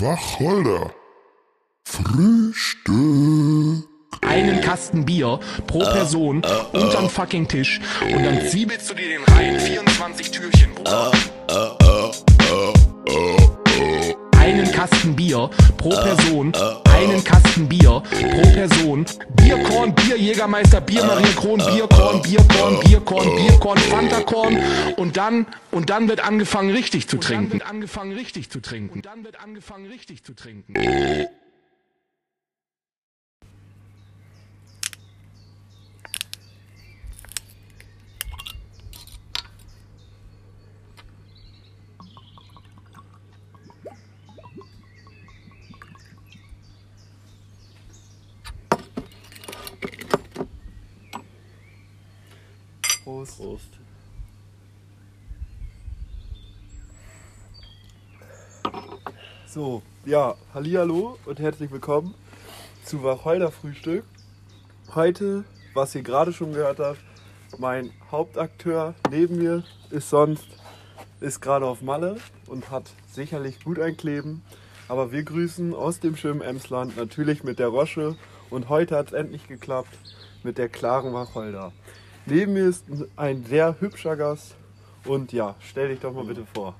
Wacholder. Frühstück. einen Kasten Bier pro Person unterm fucking Tisch und dann zwiebelst du dir den rein. 24 Türchen, Bruder. Kasten Bier pro Person, einen Kasten Bier pro Person. Bierkorn, Bier, Jägermeister, Bierkorn, Bierkorn, Bierkorn, Bierkorn, Fantakorn und dann, und dann wird angefangen richtig zu trinken. Und dann wird angefangen richtig zu trinken. Und dann wird angefangen richtig zu trinken. So, ja, hallihallo und herzlich willkommen zu Wacholder Frühstück. Heute, was ihr gerade schon gehört habt, mein Hauptakteur neben mir ist sonst, ist gerade auf Malle und hat sicherlich gut ein Kleben. Aber wir grüßen aus dem schönen Emsland natürlich mit der Rosche und heute hat es endlich geklappt mit der klaren Wacholder. Neben mir ist ein sehr hübscher Gast und ja, stell dich doch mal bitte vor.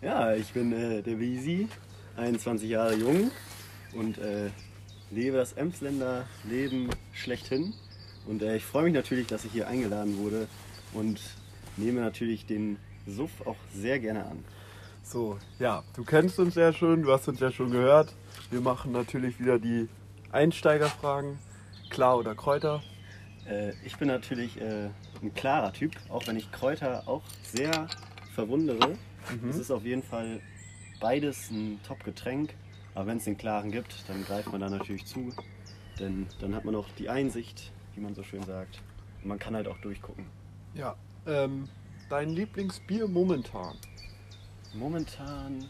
Ja, ich bin äh, der Visi, 21 Jahre jung und äh, lebe das Emsländer Leben schlechthin. Und äh, ich freue mich natürlich, dass ich hier eingeladen wurde und nehme natürlich den Suff auch sehr gerne an. So, ja, du kennst uns ja schon, du hast uns ja schon gehört. Wir machen natürlich wieder die Einsteigerfragen. Klar oder Kräuter? Äh, ich bin natürlich äh, ein klarer Typ, auch wenn ich Kräuter auch sehr verwundere. Es ist auf jeden Fall beides ein Top-Getränk, aber wenn es den klaren gibt, dann greift man da natürlich zu, denn dann hat man auch die Einsicht, wie man so schön sagt. Und man kann halt auch durchgucken. Ja. Ähm, dein Lieblingsbier momentan? Momentan,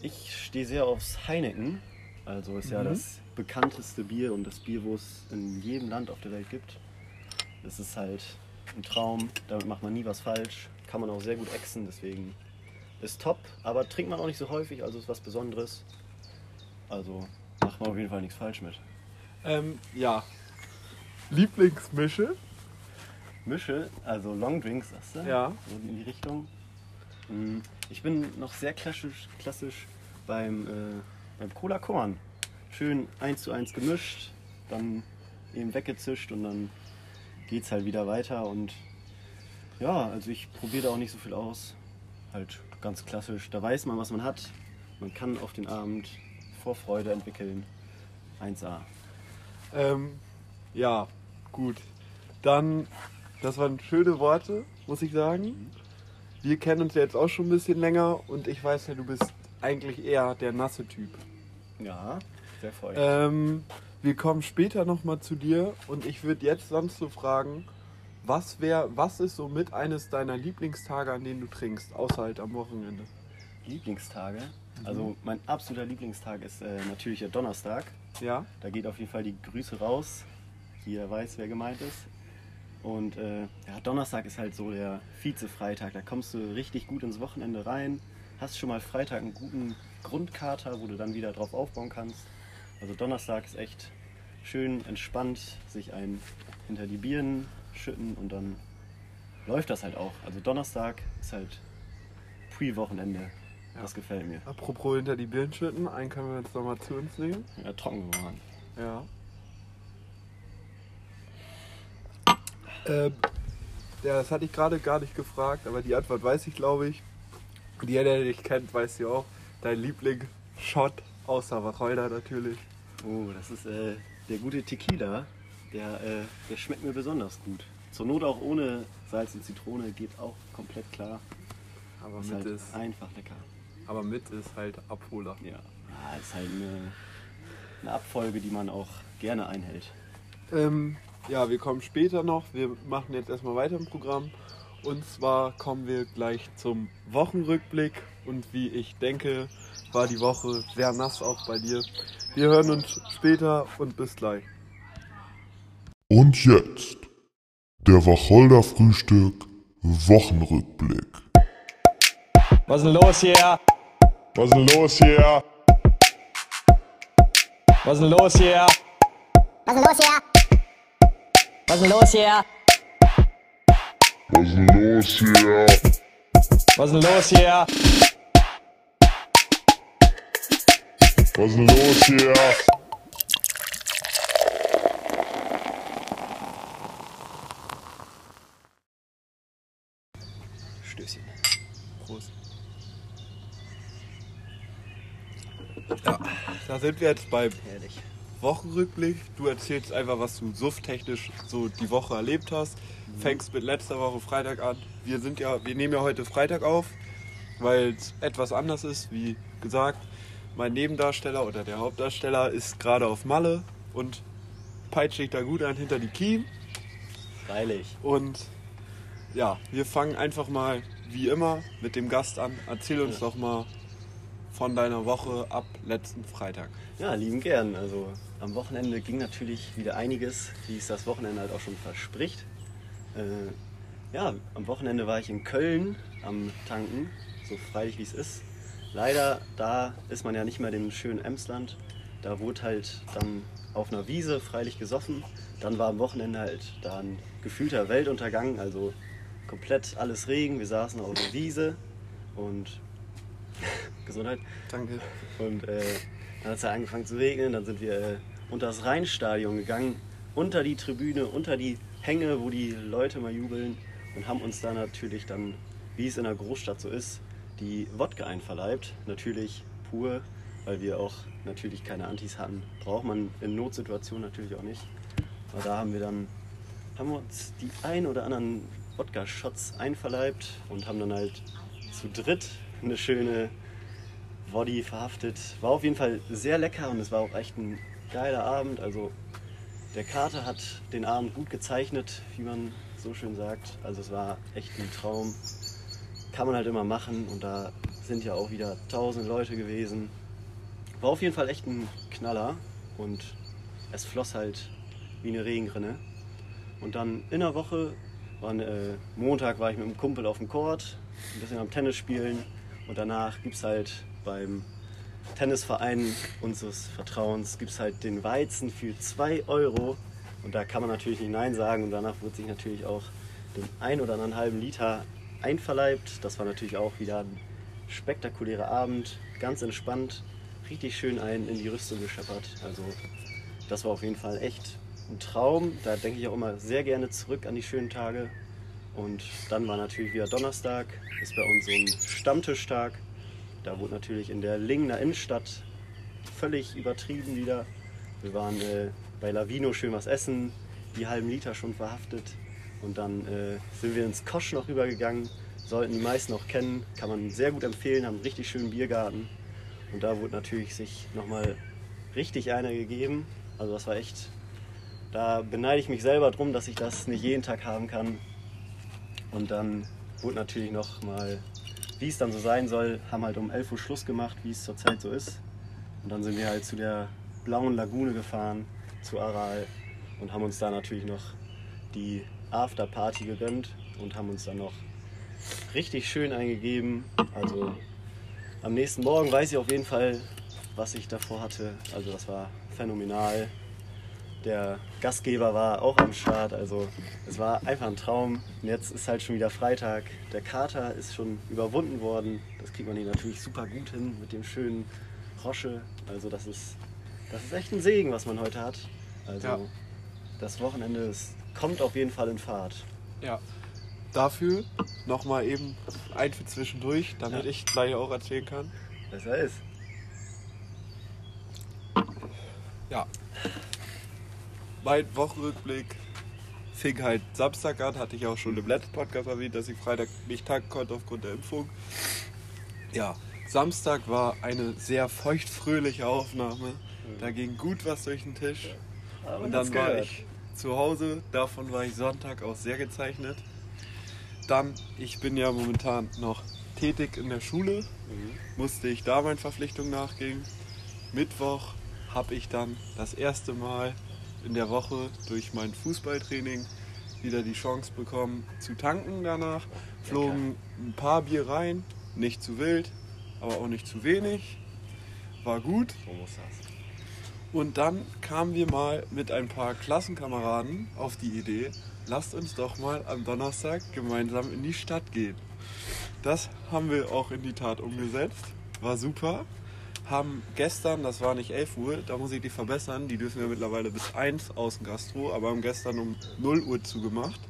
ich stehe sehr aufs Heineken. Also ist ja Mhm. das bekannteste Bier und das Bier, wo es in jedem Land auf der Welt gibt. Es ist halt ein Traum, damit macht man nie was falsch. Kann man auch sehr gut exen, deswegen ist top. Aber trinkt man auch nicht so häufig, also ist was Besonderes. Also macht man auf jeden Fall nichts falsch mit. Ähm, ja. Lieblingsmische? Mische, also Long Drinks, sagst du? Ja. So in die Richtung. Mm, Ich bin noch sehr klassisch, klassisch beim, äh, beim Cola Korn. Schön eins zu eins gemischt, dann eben weggezischt und dann geht's halt wieder weiter. Und ja, also ich probiere da auch nicht so viel aus. Halt ganz klassisch. Da weiß man, was man hat. Man kann auf den Abend Vorfreude entwickeln. 1A. Ähm, ja, gut. Dann, das waren schöne Worte, muss ich sagen. Wir kennen uns ja jetzt auch schon ein bisschen länger und ich weiß ja, du bist eigentlich eher der nasse Typ. Ja, sehr feucht. Ähm, wir kommen später nochmal zu dir und ich würde jetzt sonst so fragen, was wär, was ist so mit eines deiner Lieblingstage, an denen du trinkst, außer halt am Wochenende? Lieblingstage. Also mein absoluter Lieblingstag ist äh, natürlich der Donnerstag. Ja? Da geht auf jeden Fall die Grüße raus. Jeder weiß, wer gemeint ist. Und äh, ja, Donnerstag ist halt so der Vize-Freitag. Da kommst du richtig gut ins Wochenende rein. Hast schon mal Freitag einen guten Grundkater, wo du dann wieder drauf aufbauen kannst. Also Donnerstag ist echt schön entspannt, sich ein hinter die Birnen schütten und dann läuft das halt auch. Also Donnerstag ist halt Pre-Wochenende. Das gefällt mir. Apropos hinter die Birnen schütten, einen können wir jetzt nochmal zu uns nehmen. Ja, trocken geworden. Ja. Ähm, ja, das hatte ich gerade gar nicht gefragt, aber die Antwort weiß ich, glaube ich. Und jeder, der dich kennt, weiß ja auch. Dein Liebling-Shot, außer Wacholder natürlich. Oh, das ist äh, der gute Tequila. Der, äh, der schmeckt mir besonders gut. Zur Not auch ohne Salz und Zitrone geht auch komplett klar. Aber Ist mit, halt ist, einfach lecker. aber mit ist halt Abholer. Ja, ja ist halt eine, eine Abfolge, die man auch gerne einhält. Ähm, ja, wir kommen später noch. Wir machen jetzt erstmal weiter im Programm. Und zwar kommen wir gleich zum Wochenrückblick. Und wie ich denke, war die Woche sehr nass auch bei dir. Wir hören uns später und bis gleich. Und jetzt der Wacholder Frühstück Wochenrückblick. Was ist denn los hier? Was ist denn los hier? Was ist denn los hier? Was ist denn los hier? Was ist denn los hier? Was ist denn los hier? Was ist denn los hier? Was ist denn los hier? Sind wir jetzt beim Herrlich. Wochenrückblick. Du erzählst einfach, was du sufftechnisch so die Woche erlebt hast. Fängst mit letzter Woche Freitag an. Wir sind ja, wir nehmen ja heute Freitag auf, weil es etwas anders ist. Wie gesagt, mein Nebendarsteller oder der Hauptdarsteller ist gerade auf Malle und peitscht sich da gut an hinter die Kiem. Freilich. Und ja, wir fangen einfach mal wie immer mit dem Gast an. Erzähl uns doch mal von deiner Woche ab letzten Freitag. Ja, lieben gern. Also am Wochenende ging natürlich wieder einiges, wie es das Wochenende halt auch schon verspricht. Äh, ja, am Wochenende war ich in Köln am Tanken, so freilich wie es ist. Leider, da ist man ja nicht mehr dem schönen Emsland. Da wurde halt dann auf einer Wiese freilich gesoffen. Dann war am Wochenende halt da ein gefühlter Weltuntergang, also komplett alles Regen. Wir saßen auf der Wiese und Gesundheit. Danke. Und äh, dann hat es ja angefangen zu regnen, dann sind wir äh, unter das Rheinstadion gegangen, unter die Tribüne, unter die Hänge, wo die Leute mal jubeln und haben uns da natürlich dann, wie es in einer Großstadt so ist, die Wodka einverleibt. Natürlich pur, weil wir auch natürlich keine Antis hatten. Braucht man in Notsituationen natürlich auch nicht. Aber da haben wir dann, haben wir uns die ein oder anderen Wodka-Shots einverleibt und haben dann halt zu dritt eine schöne Body verhaftet. War auf jeden Fall sehr lecker und es war auch echt ein geiler Abend. Also der Kater hat den Abend gut gezeichnet, wie man so schön sagt. Also es war echt ein Traum. Kann man halt immer machen und da sind ja auch wieder tausend Leute gewesen. War auf jeden Fall echt ein Knaller und es floss halt wie eine Regenrinne. Und dann in der Woche, war, äh, Montag war ich mit einem Kumpel auf dem Court, ein bisschen am Tennis spielen und danach gibt es halt beim Tennisverein unseres Vertrauens gibt's halt den Weizen für 2 Euro. Und da kann man natürlich nicht Nein sagen. Und danach wurde sich natürlich auch den ein oder anderen halben Liter einverleibt. Das war natürlich auch wieder ein spektakulärer Abend. Ganz entspannt. Richtig schön ein in die Rüstung gescheppert. Also das war auf jeden Fall echt ein Traum. Da denke ich auch immer sehr gerne zurück an die schönen Tage. Und dann war natürlich wieder Donnerstag. Ist bei uns so ein Stammtischtag. Da wurde natürlich in der Lingener Innenstadt völlig übertrieben wieder. Wir waren äh, bei Lavino schön was essen, die halben Liter schon verhaftet. Und dann äh, sind wir ins Kosch noch rübergegangen. Sollten die meisten auch kennen, kann man sehr gut empfehlen, haben einen richtig schönen Biergarten. Und da wurde natürlich sich nochmal richtig einer gegeben. Also das war echt, da beneide ich mich selber drum, dass ich das nicht jeden Tag haben kann. Und dann wurde natürlich noch mal, wie es dann so sein soll, haben halt um 11 Uhr Schluss gemacht, wie es zurzeit so ist. Und dann sind wir halt zu der blauen Lagune gefahren, zu Aral und haben uns da natürlich noch die Afterparty gegönnt und haben uns dann noch richtig schön eingegeben. Also am nächsten Morgen weiß ich auf jeden Fall, was ich davor hatte. Also das war phänomenal. Der Gastgeber war auch am Start, also es war einfach ein Traum. Und jetzt ist halt schon wieder Freitag. Der Kater ist schon überwunden worden. Das kriegt man hier natürlich super gut hin mit dem schönen Rosche. Also das ist, das ist echt ein Segen, was man heute hat. Also Ja. das Wochenende ist, kommt auf jeden Fall in Fahrt. Ja. Dafür nochmal eben ein für zwischendurch, damit Ja. ich gleich auch erzählen kann. Besser ist. Ja. Mein Wochenrückblick fing halt Samstag an, hatte ich auch schon im letzten Podcast erwähnt, dass ich Freitag nicht tanken konnte aufgrund der Impfung. Ja, Samstag war eine sehr feuchtfröhliche Aufnahme. Da ging gut was durch den Tisch. Und dann war ich zu Hause, davon war ich Sonntag auch sehr gezeichnet. Dann, ich bin ja momentan noch tätig in der Schule, musste ich da meinen Verpflichtungen nachgehen. Mittwoch habe ich dann das erste Mal in der Woche durch mein Fußballtraining wieder die Chance bekommen zu tanken danach. Flogen ein paar Bier rein, nicht zu wild, aber auch nicht zu wenig. War gut. So muss das. Und dann kamen wir mal mit ein paar Klassenkameraden auf die Idee, lasst uns doch mal am Donnerstag gemeinsam in die Stadt gehen. Das haben wir auch in die Tat umgesetzt. War super. Haben gestern, das war nicht 11 Uhr, da muss ich die verbessern, die dürfen wir mittlerweile bis 1 außen Gastro, aber haben gestern um 0 Uhr zugemacht.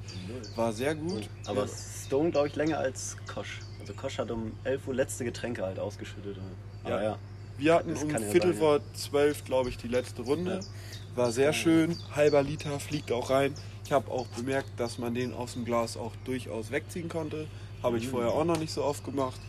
War sehr gut. Aber Ja. Stone, glaube ich, länger als Kosch. Also Kosch hat um 11 Uhr letzte Getränke halt ausgeschüttet. Aber ja. Wir hatten Das um ja Viertel sein, vor zwölf, glaube ich, die letzte Runde. Ja. War sehr schön. Halber Liter fliegt auch rein. Ich habe auch bemerkt, dass man den aus dem Glas auch durchaus wegziehen konnte. Habe Mhm. ich vorher auch noch nicht so oft gemacht.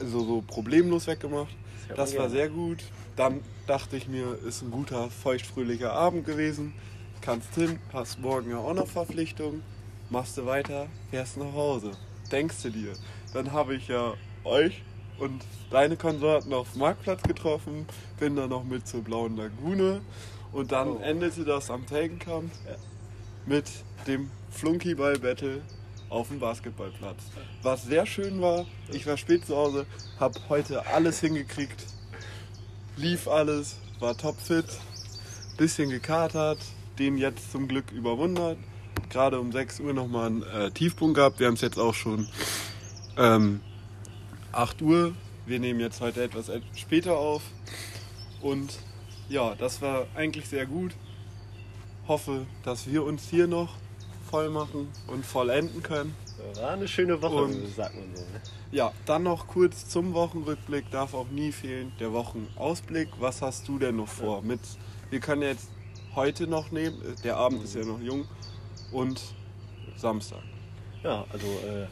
Also so problemlos weggemacht. Hört Das war sehr gut. Dann dachte ich mir, ist ein guter, feuchtfröhlicher Abend gewesen. Kannst hin, hast morgen ja auch noch Verpflichtung. Machst du weiter, fährst nach Hause. Denkst du dir. Dann habe ich ja euch und deine Konsorten auf dem Marktplatz getroffen. Bin dann noch mit zur Blauen Lagune. Und dann Oh. endete das am Felgenkamp Ja. mit dem Flunkyball-Battle auf dem Basketballplatz. Was sehr schön war, ich war spät zu Hause, habe heute alles hingekriegt, lief alles, war topfit, bisschen gekatert, den jetzt zum Glück überwundert. Gerade um 6 Uhr nochmal einen äh, Tiefpunkt gehabt, wir haben es jetzt auch schon ähm, 8 Uhr. Wir nehmen jetzt heute etwas et- später auf und ja, das war eigentlich sehr gut. Hoffe, dass wir uns hier noch voll machen und vollenden können. War eine schöne Woche, Und- sagt man so. Ne? Ja, dann noch kurz zum Wochenrückblick, darf auch nie fehlen, der Wochenausblick. Was hast du denn noch vor? Mit, wir können jetzt heute noch nehmen, der Abend ist ja noch jung, und Samstag. Ja, also, äh,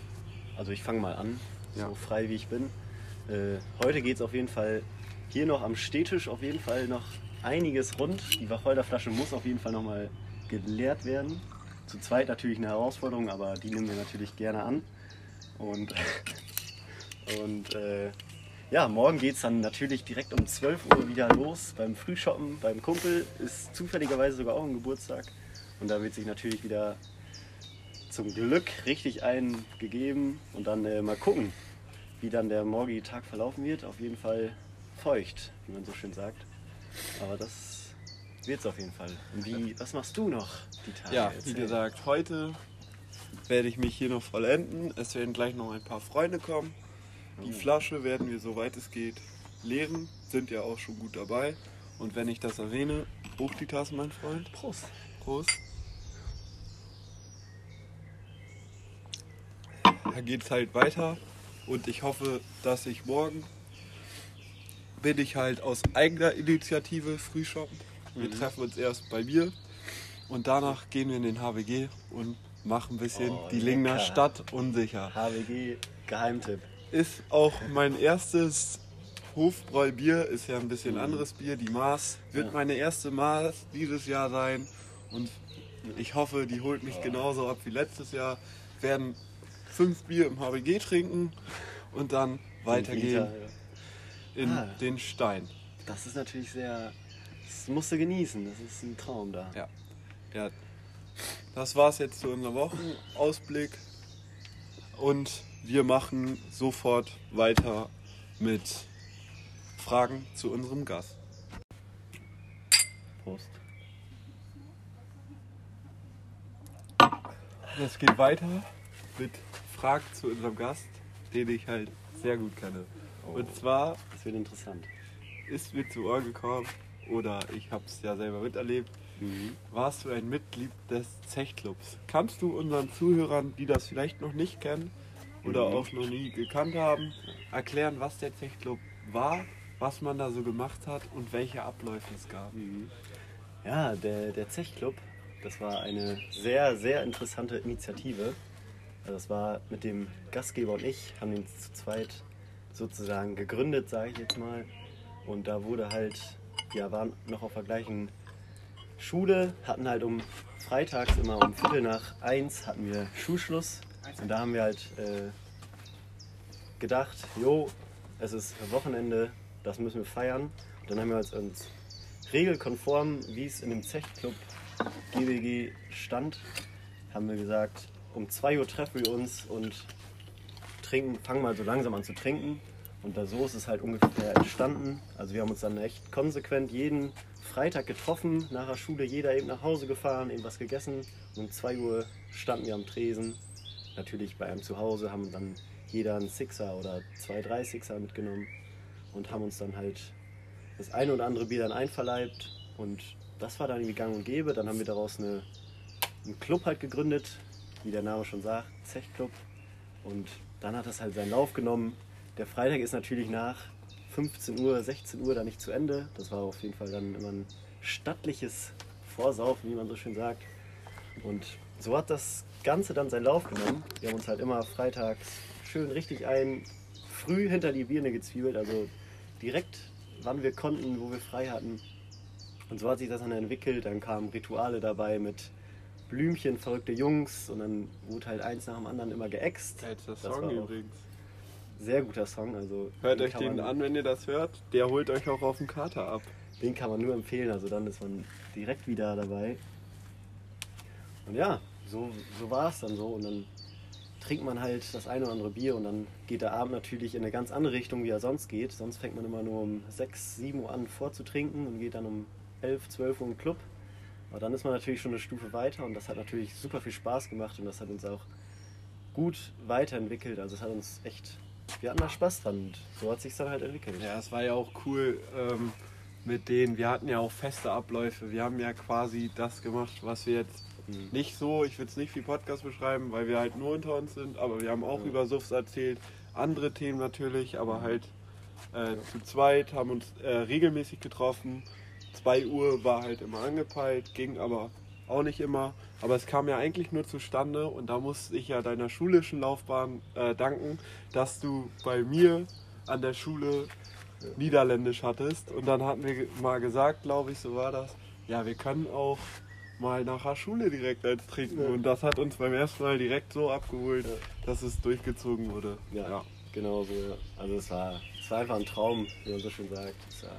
also ich fange mal an, Ja. so frei wie ich bin. Äh, heute geht es auf jeden Fall hier noch am Stehtisch auf jeden Fall noch einiges rund. Die Wacholderflasche muss auf jeden Fall nochmal geleert werden. Zu zweit natürlich eine Herausforderung, aber die nehmen wir natürlich gerne an. Und, und äh, ja, morgen geht es dann natürlich direkt um 12 Uhr wieder los beim Frühshoppen beim Kumpel. Ist zufälligerweise sogar auch ein Geburtstag. Und da wird sich natürlich wieder zum Glück richtig einen gegeben und dann äh, mal gucken, wie dann der morgige Tag verlaufen wird. Auf jeden Fall feucht, wie man so schön sagt. Aber das wird es auf jeden Fall. Und wie, was machst du noch die Tage? Ja, wie gesagt, heute werde ich mich hier noch vollenden. Es werden gleich noch ein paar Freunde kommen. Die Flasche werden wir, soweit es geht, leeren. Sind ja auch schon gut dabei. Und wenn ich das erwähne, hoch die Tasse, mein Freund. Prost. Prost. Da geht es halt weiter und ich hoffe, dass ich morgen bin ich halt aus eigener Initiative früh shoppen. Wir treffen uns erst bei mir und danach gehen wir in den HWG und machen ein bisschen Oh, die Lingner. Stadt unsicher. HWG Geheimtipp. Ist auch mein erstes Hofbräubier, ist ja ein bisschen anderes Bier. Die Maß wird Ja. meine erste Maß dieses Jahr sein und ich hoffe, die holt mich genauso ab wie letztes Jahr. Werden fünf Bier im HBG trinken und dann weitergehen Liter, ja. in Ah. den Stein. Das ist natürlich sehr. Das musst du genießen. Das ist ein Traum da. Ja. ja. Das war's jetzt zu unserem Wochenausblick und wir machen sofort weiter mit Fragen zu unserem Gast. Prost. Es geht weiter mit Fragen zu unserem Gast, den ich halt sehr gut kenne. Und zwar Das wird interessant. ist mir zu Ohren gekommen, oder ich habe es ja selber miterlebt, warst du ein Mitglied des Zechclubs. Kannst du unseren Zuhörern, die das vielleicht noch nicht kennen oder Mhm. auch noch nie gekannt haben, erklären, was der Zechclub war, was man da so gemacht hat und welche Abläufe es gab? Ja, der, der Zechclub, das war eine sehr, sehr interessante Initiative. Also das war mit dem Gastgeber und ich, haben den zu zweit sozusagen gegründet, sage ich jetzt mal. Und da wurde halt, ja, waren noch auf der gleichen Schule, hatten halt um freitags immer um Viertel nach eins hatten wir Schulschluss. Und da haben wir halt äh, gedacht, jo, es ist Wochenende, das müssen wir feiern. Und dann haben wir uns, regelkonform, wie es in dem Zechclub GWG stand, haben wir gesagt, um 2 Uhr treffen wir uns und trinken, fangen mal so langsam an zu trinken. Und da so ist es halt ungefähr entstanden. Also wir haben uns dann echt konsequent jeden Freitag getroffen, nach der Schule jeder eben nach Hause gefahren, eben was gegessen. Und um 2 Uhr standen wir am Tresen. Natürlich bei einem zu Hause, haben dann jeder einen Sixer oder zwei, drei Sixer mitgenommen und haben uns dann halt das eine oder andere Bier dann einverleibt. Und das war dann irgendwie gang und gäbe. Dann haben wir daraus eine, einen Club halt gegründet, wie der Name schon sagt, Zechclub. Und dann hat das halt seinen Lauf genommen. Der Freitag ist natürlich nach 15 Uhr, 16 Uhr dann nicht zu Ende. Das war auf jeden Fall dann immer ein stattliches Vorsaufen, wie man so schön sagt. Und so hat das Ganze dann seinen Lauf genommen. Wir haben uns halt immer freitags schön richtig ein, früh hinter die Birne gezwiebelt, also direkt, wann wir konnten, wo wir frei hatten. Und so hat sich das dann entwickelt. Dann kamen Rituale dabei mit Blümchen, verrückte Jungs und dann wurde halt eins nach dem anderen immer geäxt. Das Song übrigens. Sehr guter Song, also Hört den euch den man- an, wenn ihr das hört. Der holt euch auch auf den Kater ab. Den kann man nur empfehlen, also dann ist man direkt wieder dabei. Und ja, so, so war es dann so. Und dann trinkt man halt das eine oder andere Bier und dann geht der Abend natürlich in eine ganz andere Richtung, wie er sonst geht. Sonst fängt man immer nur um 6, 7 Uhr an vorzutrinken und geht dann um 11, 12 Uhr im Club. Aber dann ist man natürlich schon eine Stufe weiter und das hat natürlich super viel Spaß gemacht und das hat uns auch gut weiterentwickelt. Also es hat uns echt, wir hatten da Spaß dran und so hat sich dann halt entwickelt. Ja, es war ja auch cool ähm, mit denen. Wir hatten ja auch feste Abläufe. Wir haben ja quasi das gemacht, was wir jetzt Mhm. nicht so, ich will es nicht wie Podcast beschreiben, weil wir halt nur unter uns sind, aber wir haben auch Ja. über Suffs erzählt, andere Themen natürlich, aber halt äh, zu zweit, haben uns äh, regelmäßig getroffen. 2 Uhr war halt immer angepeilt, ging aber auch nicht immer. Aber es kam ja eigentlich nur zustande und da musste ich ja deiner schulischen Laufbahn äh, danken, dass du bei mir an der Schule Niederländisch hattest. Und dann hatten wir mal gesagt, glaube ich, so war das, ja, wir können auch mal nach der Schule direkt eins trinken. Ja. Und das hat uns beim ersten Mal direkt so abgeholt, Ja. dass es durchgezogen wurde. Ja, genau so. Ja. Also es war, es war einfach ein Traum, wie man so schön sagt. Es, war,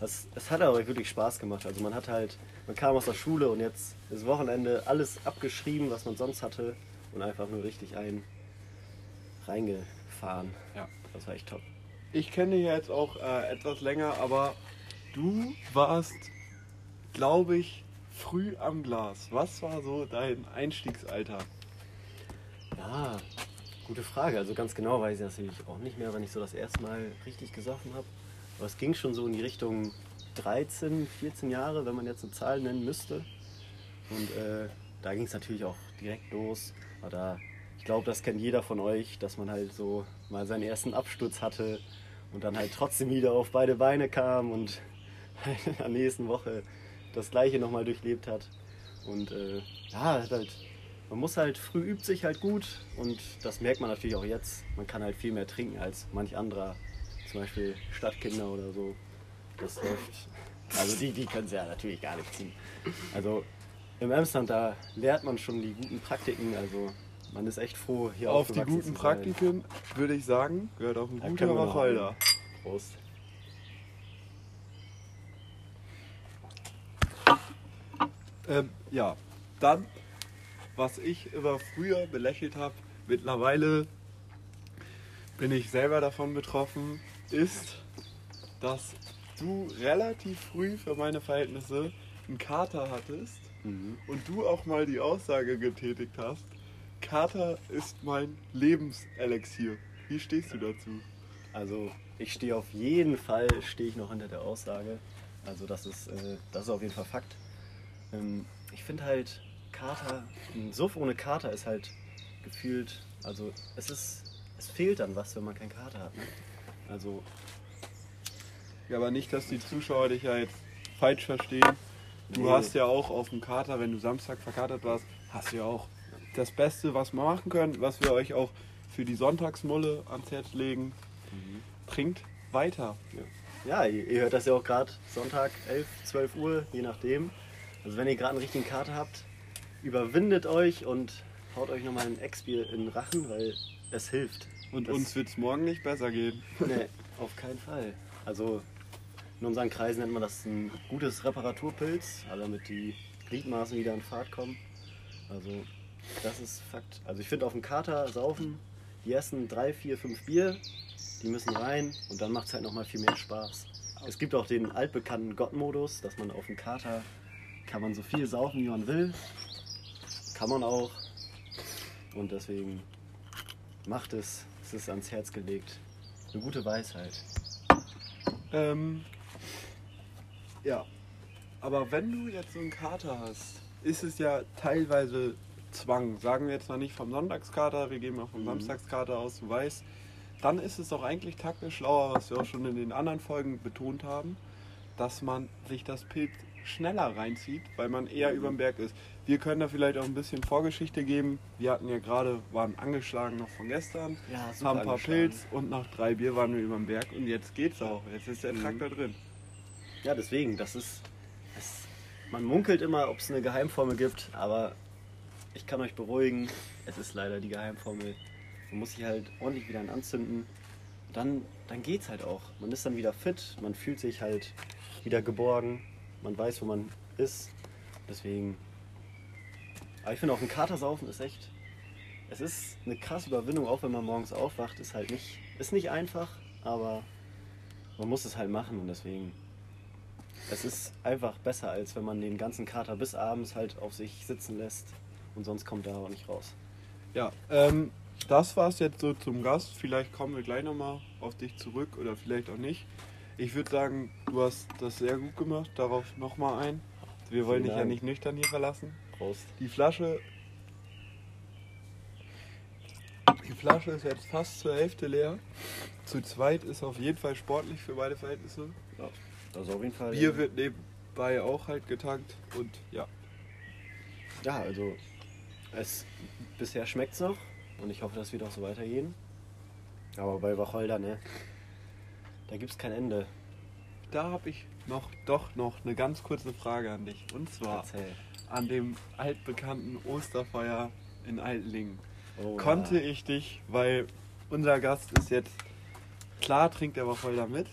es, es hat aber wirklich Spaß gemacht. Also man hat halt, man kam aus der Schule und jetzt ist Wochenende alles abgeschrieben, was man sonst hatte und einfach nur richtig ein reingefahren. Ja. Das war echt top. Ich kenne dich jetzt auch äh, etwas länger, aber du warst, glaube ich, früh am Glas. Was war so dein Einstiegsalter? Ja, gute Frage. Also ganz genau weiß ich natürlich auch nicht mehr, wann ich so das erste Mal richtig gesoffen habe. Aber es ging schon so in die Richtung 13, 14 Jahre, wenn man jetzt eine Zahl nennen müsste. Und äh, da ging es natürlich auch direkt los. Aber da, ich glaube, das kennt jeder von euch, dass man halt so mal seinen ersten Absturz hatte und dann halt trotzdem wieder auf beide Beine kam und in der nächsten Woche das gleiche nochmal durchlebt hat. Und äh, ja, halt, man muss halt, früh übt sich halt gut und das merkt man natürlich auch jetzt. Man kann halt viel mehr trinken als manch anderer, zum Beispiel Stadtkinder oder so. Das läuft. Also die, die können es ja natürlich gar nicht ziehen. Also im Emsland, da lernt man schon die guten Praktiken. Also man ist echt froh, hier Auf die guten. Praktiken würde ich sagen, gehört auch ein Da guter Wacholder. Prost. Ähm, ja, dann, was ich immer früher belächelt habe, mittlerweile bin ich selber davon betroffen, ist, dass du relativ früh für meine Verhältnisse einen Kater hattest Mhm. und du auch mal die Aussage getätigt hast, Kater ist mein Lebenselixier. Wie stehst du dazu? Also ich stehe auf jeden Fall, stehe ich noch hinter der Aussage. Also das ist, äh, das ist auf jeden Fall Fakt. Ähm, ich finde halt Kater, ein Suff ohne Kater ist halt gefühlt, also es ist, es fehlt dann was, wenn man keinen Kater hat. Ne? Also aber nicht, dass die Zuschauer dich ja jetzt falsch verstehen. Du Nee. hast ja auch auf dem Kater, wenn du Samstag verkatert warst, hast du ja auch das Beste, was wir machen können, was wir euch auch für die Sonntagsmulle ans Herz legen. Trinkt weiter. ja, ihr, ihr hört das ja auch gerade Sonntag 11, 12 Uhr, je nachdem. Also wenn ihr gerade einen richtigen Kater habt, überwindet euch und haut euch nochmal ein Ex-Bier in den Rachen, weil es hilft. Und Das- uns wird es morgen nicht besser gehen. Nee, auf keinen Fall. Also in unseren Kreisen nennt man das ein gutes Reparaturpilz, also damit die Gliedmaßen wieder in Fahrt kommen. Also das ist Fakt. Also ich finde auf dem Kater saufen die ersten drei, vier, fünf Bier, die müssen rein und dann macht es halt nochmal viel mehr Spaß. Es gibt auch den altbekannten Gott-Modus, dass man auf dem Kater kann man so viel saufen, wie man will. Kann man auch. Und deswegen macht es, es ist ans Herz gelegt. Eine gute Weisheit. Ähm, ja, aber wenn du jetzt so einen Kater hast, ist es ja teilweise Zwang. Sagen wir jetzt mal nicht vom Sonntagskater, wir gehen mal vom Mhm. Samstagskater aus, du weißt. Dann ist es doch eigentlich taktisch schlauer, was wir auch schon in den anderen Folgen betont haben, dass man sich das Pilz schneller reinzieht, weil man eher Mhm. über dem Berg ist. Wir können da vielleicht auch ein bisschen Vorgeschichte geben. Wir hatten ja gerade, waren angeschlagen noch von gestern, Ja, haben ein paar. Pilz und nach drei Bier waren wir über dem Berg und jetzt geht's auch. Jetzt ist der Mhm. Traktor drin. Ja, deswegen, das ist. Das, man munkelt immer, ob es eine Geheimformel gibt, aber ich kann euch beruhigen, es ist leider die Geheimformel. Man muss sich halt ordentlich wieder anzünden. Dann, dann geht's halt auch. Man ist dann wieder fit, man fühlt sich halt wieder geborgen, man weiß, wo man ist. Deswegen. Aber ich finde auch ein Katersaufen ist echt. Es ist eine krasse Überwindung, auch wenn man morgens aufwacht, ist halt nicht. Ist nicht einfach, aber man muss es halt machen und deswegen. Es ist einfach besser, als wenn man den ganzen Kater bis abends halt auf sich sitzen lässt und sonst kommt er auch nicht raus. Ja, ähm, das war's jetzt so zum Gast. Vielleicht kommen wir gleich nochmal auf dich zurück oder vielleicht auch nicht. Ich würde sagen, du hast das sehr gut gemacht. Darauf nochmal ein. Wir wollen Vielen dich ja Dank. nicht nüchtern hier verlassen. Prost. Die Flasche. Die Flasche ist jetzt fast zur Hälfte leer. Zu zweit ist auf jeden Fall sportlich für beide Verhältnisse. Ist auf jeden Fall. Bier wird nebenbei auch halt getankt und ja. Ja, also es bisher schmeckt's noch und ich hoffe, das wird auch so weitergehen. Aber bei Wacholder, ne? Da gibt's kein Ende. Da habe ich noch doch noch eine ganz kurze Frage an dich. Und zwar Erzähl. an dem altbekannten Osterfeuer in Altlingen. Oh, Konnte ja. ich dich, weil unser Gast ist jetzt, klar trinkt er Wacholder mit,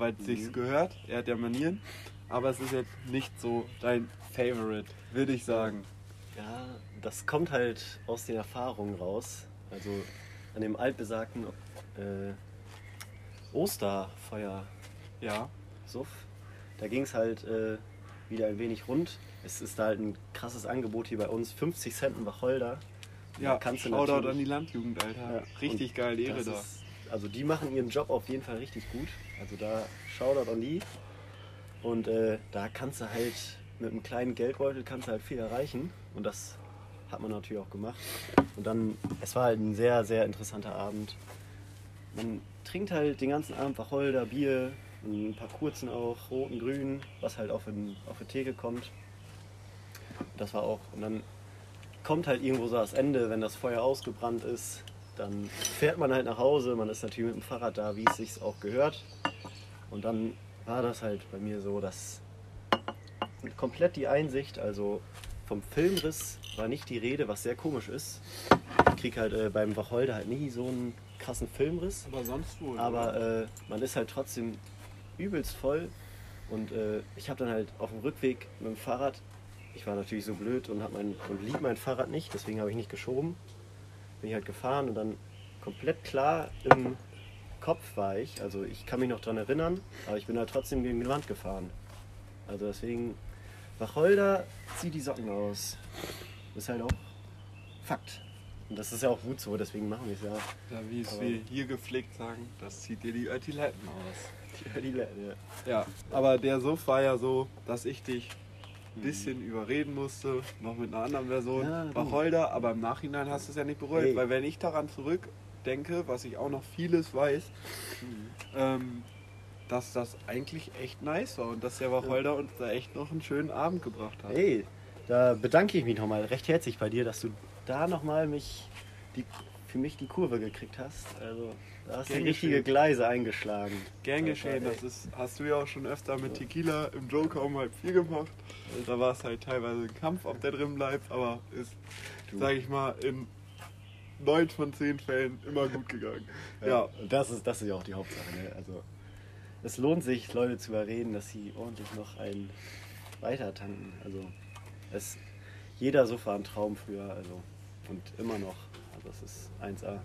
weil es sich Mhm. gehört, er hat ja Manieren, aber es ist jetzt nicht so dein Favorite, würde ich sagen. Ja, das kommt halt aus den Erfahrungen raus. Also an dem altbesagten äh, Osterfeuer Ja, Suff. Da ging es halt äh, wieder ein wenig rund. Es ist da halt ein krasses Angebot hier bei uns. 50 Cent ein Wacholder. ja, kannst du Shoutout an die Landjugend, Alter. Ja, Richtig und geile Ehre da. Ist, also die machen ihren Job auf jeden Fall richtig gut. Also da Shoutout an die. Und äh, da kannst du halt mit einem kleinen Geldbeutel kannst du halt viel erreichen. Und das hat man natürlich auch gemacht. Und dann, es war halt ein sehr, sehr interessanter Abend. Man trinkt halt den ganzen Abend Wacholder, Bier, ein paar kurzen auch, roten, grünen, was halt auf, den, auf die Theke kommt. Das war auch. Und dann kommt halt irgendwo so das Ende, wenn das Feuer ausgebrannt ist. Dann fährt man halt nach Hause. Man ist natürlich mit dem Fahrrad da, wie es sich auch gehört. Und dann war das halt bei mir so, dass komplett die Einsicht, also vom Filmriss war nicht die Rede, was sehr komisch ist. Ich krieg halt äh, beim Wacholder halt nie so einen krassen Filmriss. Aber sonst wohl. Aber äh, man ist halt trotzdem übelst voll. Und äh, ich habe dann halt auf dem Rückweg mit dem Fahrrad, ich war natürlich so blöd und, mein, und lieb mein Fahrrad nicht, deswegen habe ich nicht geschoben. Bin ich halt gefahren und dann komplett klar im Kopf war ich. Also ich kann mich noch dran erinnern, aber ich bin halt trotzdem gegen die Wand gefahren. Also deswegen, Wacholder, zieh die Socken aus. Das ist halt auch Fakt. Und das ist ja auch gut so, deswegen machen wir es ja. ja, wie es wir hier gepflegt sagen, das zieht dir die Ötiletten aus. Die, die, ja. Ja, aber der Suff war ja so, dass ich dich ein bisschen überreden musste, noch mit einer anderen Version, Ja, aber im Nachhinein hast du es ja nicht bereut, Nee. weil wenn ich daran zurückdenke, was ich auch noch vieles weiß, ähm, dass das eigentlich echt nice war und dass der Wacholder uns da echt noch einen schönen Abend gebracht hat. Hey, da bedanke ich mich nochmal recht herzlich bei dir, dass du da nochmal mich die, für mich die Kurve gekriegt hast. Also da hast du richtige. Gleise eingeschlagen. Gern geschehen, das ist, hast du ja auch schon öfter mit Tequila im Joker um halb vier gemacht. Da war es halt teilweise ein Kampf, ob der drin bleibt, aber ist, sag ich mal, in neun von zehn Fällen immer gut gegangen. Ja, Und das ist, das ist ja auch die Hauptsache. Ne? Also es lohnt sich, Leute zu überreden, dass sie ordentlich noch einen weiter tanken. Also es, jeder so war ein Traum früher, also und immer noch. Es ist 1A.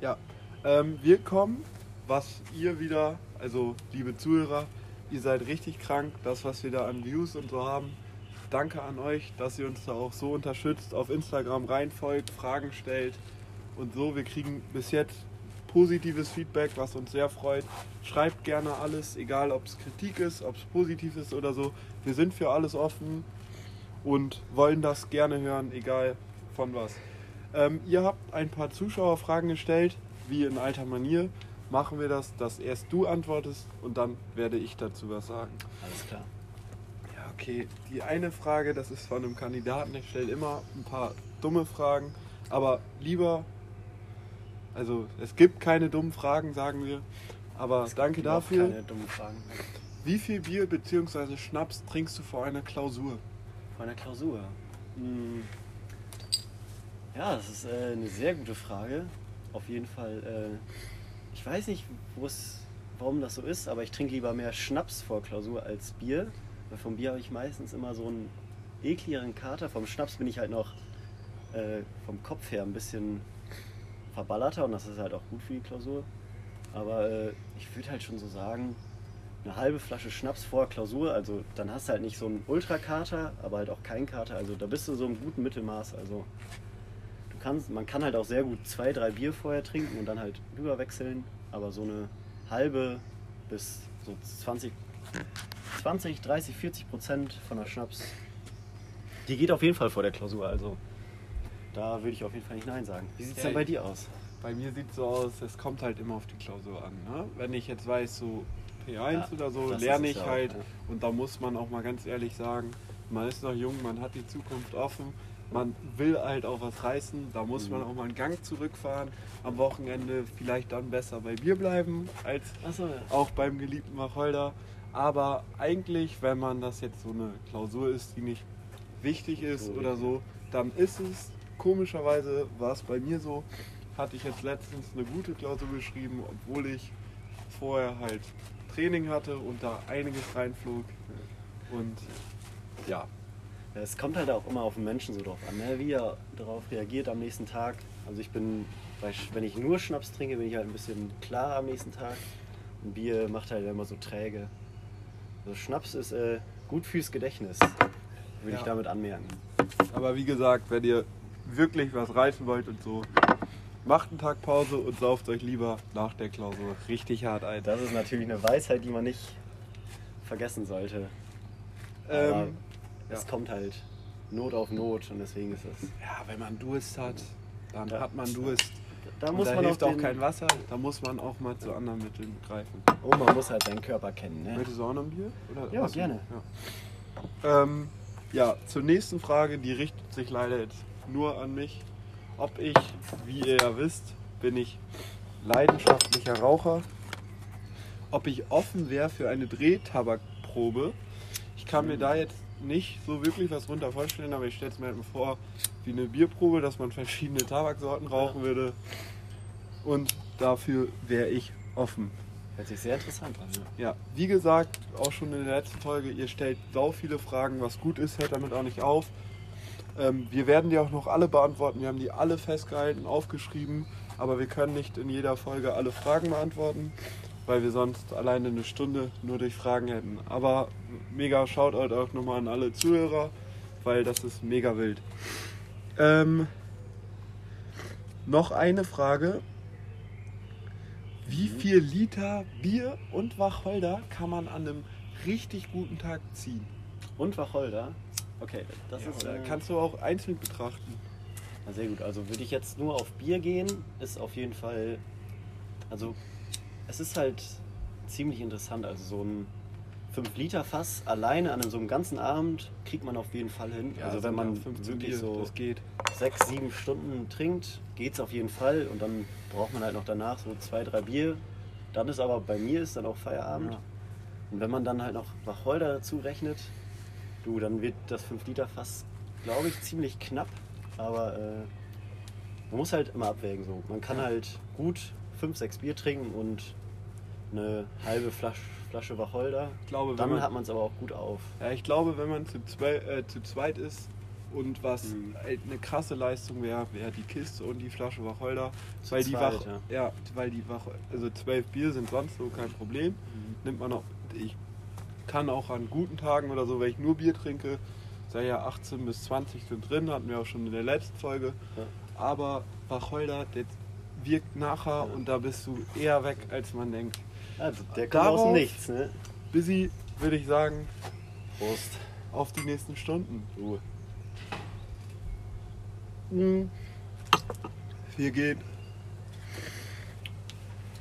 Ja, ähm, wir kommen, was ihr wieder, also liebe Zuhörer, ihr seid richtig krank, das, was wir da an Views und so haben. Danke an euch, dass ihr uns da auch so unterstützt, auf Instagram reinfolgt, Fragen stellt und so. Wir kriegen bis jetzt positives Feedback, was uns sehr freut. Schreibt gerne alles, egal ob es Kritik ist, ob es positiv ist oder so. Wir sind für alles offen und wollen das gerne hören, egal von was. Ähm, ihr habt ein paar Zuschauerfragen gestellt, wie in alter Manier. Machen wir das, dass erst du antwortest und dann werde ich dazu was sagen. Alles klar. Ja, okay. Die eine Frage, das ist von einem Kandidaten. Ich stelle immer ein paar dumme Fragen, aber lieber, also es gibt keine dummen Fragen, sagen wir. Aber danke Überhaupt dafür. Keine dummen Fragen. Wie viel Bier bzw. Schnaps trinkst du vor einer Klausur? Vor einer Klausur. Hm. Ja, das ist äh, eine sehr gute Frage. Auf jeden Fall. Äh, ich weiß nicht, warum das so ist, aber ich trinke lieber mehr Schnaps vor Klausur als Bier. Weil vom Bier habe ich meistens immer so einen ekligeren Kater. Vom Schnaps bin ich halt noch äh, vom Kopf her ein bisschen verballerter und das ist halt auch gut für die Klausur. Aber äh, ich würde halt schon so sagen, eine halbe Flasche Schnaps vor Klausur, also dann hast du halt nicht so einen Ultrakater, aber halt auch keinen Kater. Also da bist du so im guten Mittelmaß. Also du kannst, man kann halt auch sehr gut zwei, drei Bier vorher trinken und dann halt rüberwechseln, aber so eine halbe bis so 20, 20 30, 40 Prozent von der Schnaps, die geht auf jeden Fall vor der Klausur. Also da würde ich auf jeden Fall nicht Nein sagen. Wie sieht es denn bei dir aus? Bei mir sieht es so aus, es kommt halt immer auf die Klausur an. Ne? Wenn ich jetzt weiß, so P1 Ja, oder so, lerne ich ja auch, halt. ja. Und da muss man auch mal ganz ehrlich sagen, man ist noch jung, man hat die Zukunft offen, man will halt auch was reißen. Da muss man auch mal einen Gang zurückfahren. Am Wochenende vielleicht dann besser bei Bier bleiben, als Achso, ja. auch beim geliebten Wacholder. Aber eigentlich, wenn man das jetzt so eine Klausur ist, die nicht wichtig ist So oder so, dann ist es komischerweise, war es bei mir so, hatte ich jetzt letztens eine gute Klausur geschrieben, obwohl ich vorher halt Training hatte und da einiges reinflog. Und Ja, Es kommt halt auch immer auf den Menschen so drauf an, ne? wie er darauf reagiert am nächsten Tag. Also ich bin, wenn ich nur Schnaps trinke, bin ich halt ein bisschen klarer am nächsten Tag. Und Bier macht halt immer so träge. Also Schnaps ist äh, gut fürs Gedächtnis, würde Ja. ich damit anmerken. aber wie gesagt, wenn ihr wirklich was reißen wollt und so, macht einen Tag Pause und sauft euch lieber nach der Klausur richtig hart ein. Das ist natürlich eine Weisheit, die man nicht vergessen sollte. Ähm, es ja. kommt halt Not auf Not und deswegen ist es. Ja, wenn man Durst hat, dann Ja. hat man Durst. Da muss da man hilft auch, auch kein Wasser, da muss man auch mal zu anderen Mitteln greifen. Oh, man muss halt seinen Körper kennen. Ne? Möchtest du auch noch ein Bier? Oder Ja, du- gerne. Ja. Ähm, ja, zur nächsten Frage, die richtet sich leider jetzt nur an mich. Ob ich, wie ihr ja wisst, bin ich leidenschaftlicher Raucher. Ob ich offen wäre für eine Drehtabakprobe. Ich kann mir da jetzt nicht so wirklich was runter vorstellen, aber ich stelle es mir halt mal vor, wie eine Bierprobe, dass man verschiedene Tabaksorten rauchen würde. Und dafür wäre ich offen. Hört sich sehr interessant an. Ja. Ja, wie gesagt, auch schon in der letzten Folge, ihr stellt sau viele Fragen, was gut ist, hört damit auch nicht auf. Ähm, wir werden die auch noch alle beantworten, wir haben die alle festgehalten, aufgeschrieben, aber wir können nicht in jeder Folge alle Fragen beantworten, weil wir sonst alleine eine Stunde nur durch Fragen hätten. Aber mega Shoutout auch nochmal an alle Zuhörer, weil das ist mega wild. Ähm, noch eine Frage. Wie viel Liter Bier und Wacholder kann man an einem richtig guten Tag ziehen? Und Wacholder. Okay, das Ja, ist. Äh, kannst du auch einzeln betrachten. na, sehr gut. Also würde ich jetzt nur auf Bier gehen, ist auf jeden Fall. Also es ist halt ziemlich interessant. Also so ein 5-Liter-Fass alleine an so einem ganzen Abend kriegt man auf jeden Fall hin. also wenn man wirklich so das geht. sechs, sieben Stunden trinkt, geht's auf jeden Fall. Und dann braucht man halt noch danach so zwei, drei Bier. Dann ist aber bei mir ist dann auch Feierabend. Ja. Und wenn man dann halt noch Wacholder dazu rechnet, du, dann wird das 5 Liter Fass, glaube ich, ziemlich knapp. Aber äh, man muss halt immer abwägen. So. Man kann halt gut 5, 6 Bier trinken und eine halbe Flasche, Flasche Wacholder. Ich glaube, Dann man, hat man es aber auch gut auf. ja, ich glaube, wenn man zu, zwei, äh, zu zweit ist, und was Mhm. halt eine krasse Leistung wäre, wäre die Kiste und die Flasche Wacholder. Zu Weil die, zweit, Wach, ja. ja. weil die Wach, also zwölf Bier sind sonst so kein Problem. Mhm. Nimmt man auch, ich kann auch an guten Tagen oder so, wenn ich nur Bier trinke, sei ja 18 bis 20 sind drin, hatten wir auch schon in der letzten Folge. Ja. Aber Wacholder, der wirkt nachher Ja. und da bist du eher weg, als man denkt. Also, der kommt aus Darauf- dem Nichts, ne? Busy, würde ich sagen, Prost. auf die nächsten Stunden. Ruhe. Wir gehen.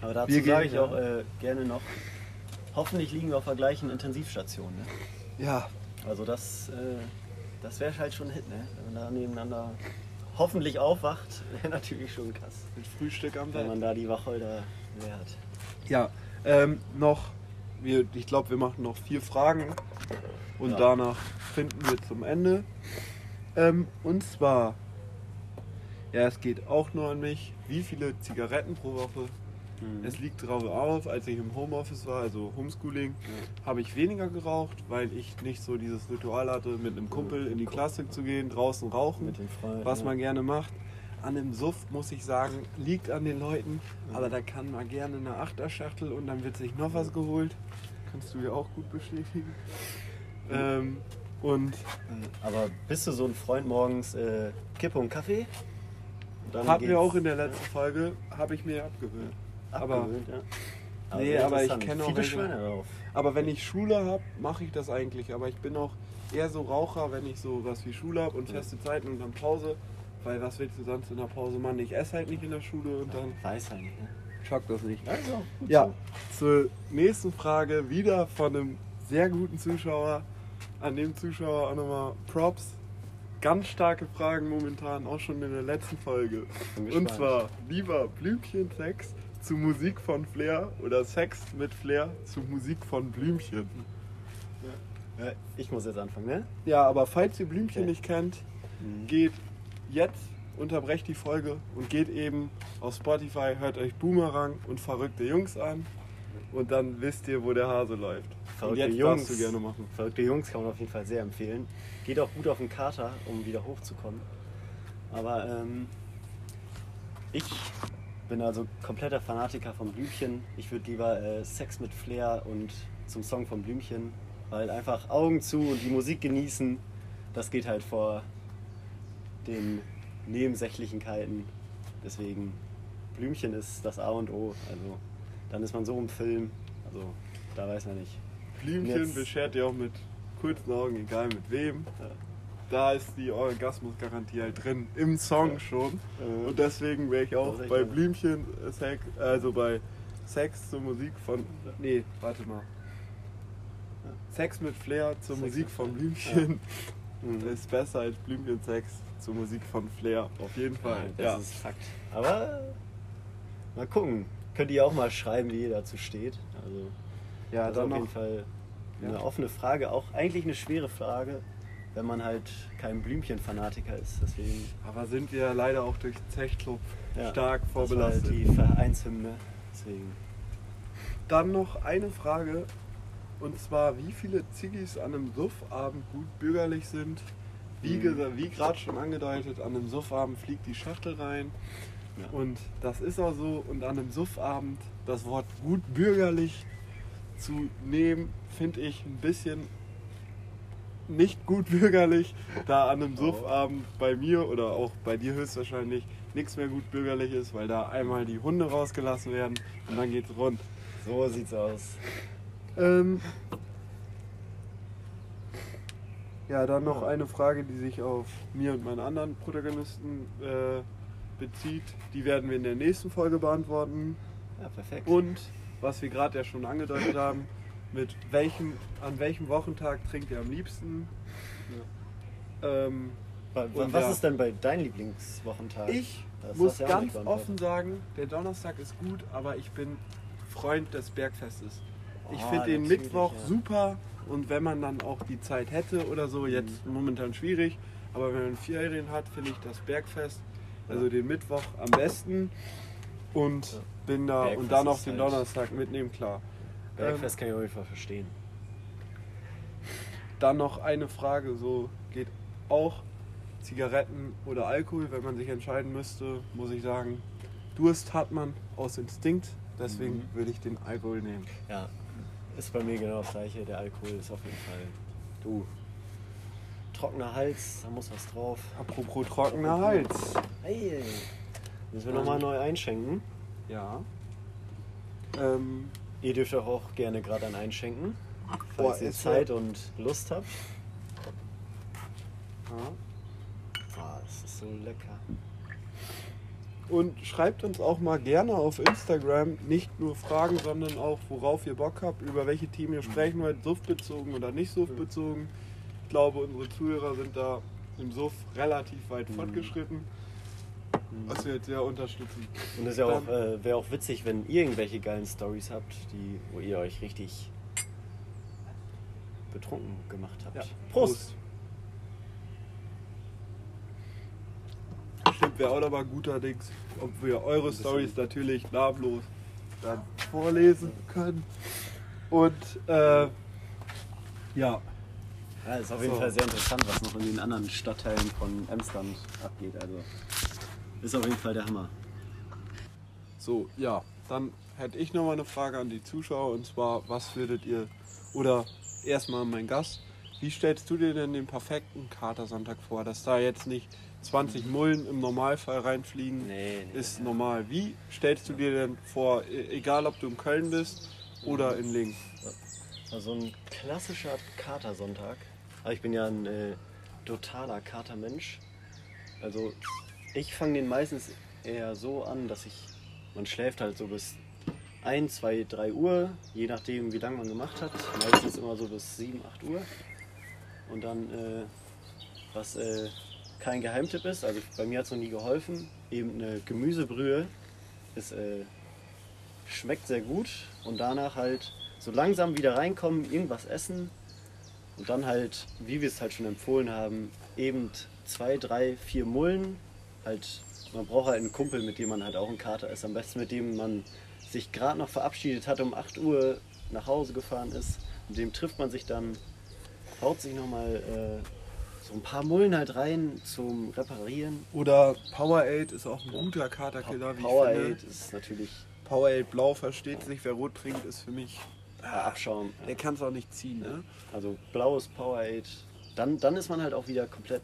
Aber dazu Wir gehen, sage ich auch äh, gerne noch, hoffentlich liegen wir auf der gleichen Intensivstation. Ne? Ja, Also das, äh, das wäre halt schon ein Hit, ne? wenn man da nebeneinander hoffentlich aufwacht, wäre natürlich schon krass, mit Frühstück am wenn Bett. man da die Wacholder hat. Ja, ähm, noch, wir, ich glaube, wir machen noch vier Fragen und Ja. danach finden wir zum Ende. Ähm, und zwar, ja, es geht auch nur an mich, wie viele Zigaretten pro Woche? Es liegt drauf auf, als ich im Homeoffice war, also Homeschooling, habe ich weniger geraucht, weil ich nicht so dieses Ritual hatte, mit einem Kumpel in die Klasse zu gehen, draußen rauchen, was man gerne macht. An dem Suff muss ich sagen, liegt an den Leuten, aber da kann man gerne eine Achterschachtel und dann wird sich noch was geholt. Kannst du ja auch gut bestätigen. Ähm, und Aber bist du so ein Freund morgens äh, Kippe und Kaffee? Dann geht's- wir auch in der letzten Folge, habe ich mir abgewöhnt. Aber, abgewöhnt, ja. Nee, sehr aber ich interessant. kenne auch Viele welche- Schweine darauf. aber wenn ich Schule habe, mache ich das eigentlich. Aber ich bin auch eher so Raucher, wenn ich so was wie Schule habe und feste Zeiten und dann Pause. Weil was willst du sonst in der Pause machen? Ich esse halt nicht in der Schule und dann Weiß halt nicht, ne? schockt das nicht. Also, gut Ja, so. zur nächsten Frage wieder von einem sehr guten Zuschauer. An dem Zuschauer auch nochmal Props. Ganz starke Fragen momentan, auch schon in der letzten Folge. Und zwar lieber Blümchensex zu Musik von Flair oder Sex mit Flair zu Musik von Blümchen. Ja, ich muss jetzt anfangen, ne? Ja, aber falls ihr Blümchen Okay. nicht kennt, Mhm. geht jetzt, unterbrecht die Folge und geht eben auf Spotify, hört euch Boomerang und verrückte Jungs an und dann wisst ihr, wo der Hase läuft. und Verrückte jetzt Jungs, darfst du gerne machen. Verrückte Jungs kann man auf jeden Fall sehr empfehlen. Geht auch gut auf den Kater, um wieder hochzukommen. Aber ähm, ich bin also kompletter Fanatiker von Blümchen. Ich würde lieber äh, Sex mit Flair und zum Song von Blümchen, weil einfach Augen zu und die Musik genießen, das geht halt vor den Nebensächlichkeiten. Deswegen Blümchen ist das A und O. Also dann ist man so im Film. Also da weiß man nicht. Blümchen Jetzt- beschert ihr auch mit kurzen Augen, egal mit wem. Ja. Da ist die Orgasmusgarantie halt drin, im Song schon. Äh, Und deswegen wäre ich auch bei. Blümchen, äh, Sex, also bei Sex zur Musik von. Nee, warte mal. Sex mit Flair zur Sex Musik von. Blümchen Mhm. ist besser als Blümchen Sex zur Musik von Flair. Auf jeden Fall. Das Ja. ist Fakt. Aber mal gucken. Könnt ihr auch mal schreiben, wie ihr dazu steht. Also Ja, das ist auf jeden. Fall eine Ja. offene Frage. Auch eigentlich eine schwere Frage, wenn man halt kein Blümchen-Fanatiker ist. Deswegen Aber sind wir leider auch durch Zechclub ja, stark das war halt vorbelastet. die Vereinshymne. Deswegen. Dann noch eine Frage. Und zwar, wie viele Ziggis an einem Suffabend gut bürgerlich sind. Wie, Mhm. wie gerade schon angedeutet, an einem Suffabend fliegt die Schachtel rein. Ja. Und das ist auch so. Und an einem Suffabend das Wort gut bürgerlich zu nehmen, finde ich ein bisschen nicht gut bürgerlich, da an einem Oh. Suffabend bei mir oder auch bei dir höchstwahrscheinlich nichts mehr gut bürgerlich ist, weil da einmal die Hunde rausgelassen werden und dann geht's rund. So sieht's aus. Ähm, ja, dann noch Ja. eine Frage, die sich auf mir und meinen anderen Protagonisten äh, bezieht. Die werden wir in der nächsten Folge beantworten. Ja, perfekt. Und was wir gerade ja schon angedeutet haben, mit welchem, an welchem Wochentag trinkt ihr am liebsten? Ähm, Wa- wa- und was ja. ist denn bei deinem Lieblingswochentag? ich Das muss ja ganz offen sagen, der Donnerstag ist gut, aber ich bin Freund des Bergfestes. Ich Ah, finde den Mittwoch ja. super und wenn man dann auch die Zeit hätte oder so, jetzt Mhm. momentan schwierig, aber wenn man Ferien hat, finde ich das Bergfest, also den Mittwoch am besten und Ja. bin da und Bergfest dann noch den halt- Donnerstag mitnehmen, klar. Ähm, Bergfest kann ich auf jeden Fall verstehen. Dann noch eine Frage, so geht auch. Zigaretten oder Alkohol, wenn man sich entscheiden müsste, muss ich sagen, Durst hat man aus Instinkt. Deswegen würde ich den Alkohol nehmen. Ja, ist bei mir genau das gleiche. Der Alkohol ist auf jeden Fall. Du. Trockener Hals, da muss was drauf. Apropos trockener Hals. Hey, müssen wir nochmal neu einschenken. Ja. Ähm, Ihr dürft auch, auch gerne gerade an einschenken, Boah, falls ihr ist Zeit und Lust habt. ja. Ah, das ist so lecker. Und schreibt uns auch mal gerne auf Instagram nicht nur Fragen, sondern auch, worauf ihr Bock habt, über welche Themen ihr sprechen wollt, suftbezogen oder nicht suftbezogen. Ich glaube, unsere Zuhörer sind da im Suff relativ weit fortgeschritten, was wir jetzt sehr unterstützen. Und es ja auch, äh, wäre auch witzig, wenn ihr irgendwelche geilen Stories habt, die, wo ihr euch richtig betrunken gemacht habt. Ja, Prost! Stimmt, wäre auch aber guter Dings, ob wir eure Stories natürlich namenlos dann vorlesen können. Und äh, ja, Ja, ist auf jeden So. Fall sehr interessant, was noch in den anderen Stadtteilen von Emsland abgeht. Also ist auf jeden Fall der Hammer. so, ja, dann hätte ich nochmal eine Frage an die Zuschauer und zwar, was würdet ihr, oder erstmal mein Gast, wie stellst du dir denn den perfekten Katersonntag vor, dass da jetzt nicht 20 Mullen im Normalfall reinfliegen? Nee, nee, ist normal. Wie stellst du dir denn vor, e- egal ob du in Köln bist oder in Lingen? Also ein klassischer Katersonntag. Aber ich bin ja ein äh, totaler Katermensch. Also ich fange den meistens eher so an, dass ich, man schläft halt so bis 1, 2, 3 Uhr, je nachdem wie lange man gemacht hat. Meistens immer so bis 7, 8 Uhr. Und dann, äh, was äh, kein Geheimtipp ist, also bei mir hat es noch nie geholfen, eben eine Gemüsebrühe ist, äh, schmeckt sehr gut und danach halt so langsam wieder reinkommen, irgendwas essen und dann halt, wie wir es halt schon empfohlen haben, eben zwei, drei, vier Mullen. Halt, man braucht halt einen Kumpel, mit dem man halt auch einen Kater ist. Am besten mit dem man sich gerade noch verabschiedet hat, um 8 Uhr nach Hause gefahren ist. Mit dem trifft man sich dann, haut sich nochmal äh, so ein paar Mullen halt rein zum Reparieren. Oder Powerade ist auch ein guter Katerkiller, wie Powerade ich finde. ist natürlich Powerade Blau versteht sich, wer rot trinkt, ist für mich. äh, Abschaum. Der kann es auch nicht ziehen, ne? Also blaues Powerade. Dann, dann ist man halt auch wieder komplett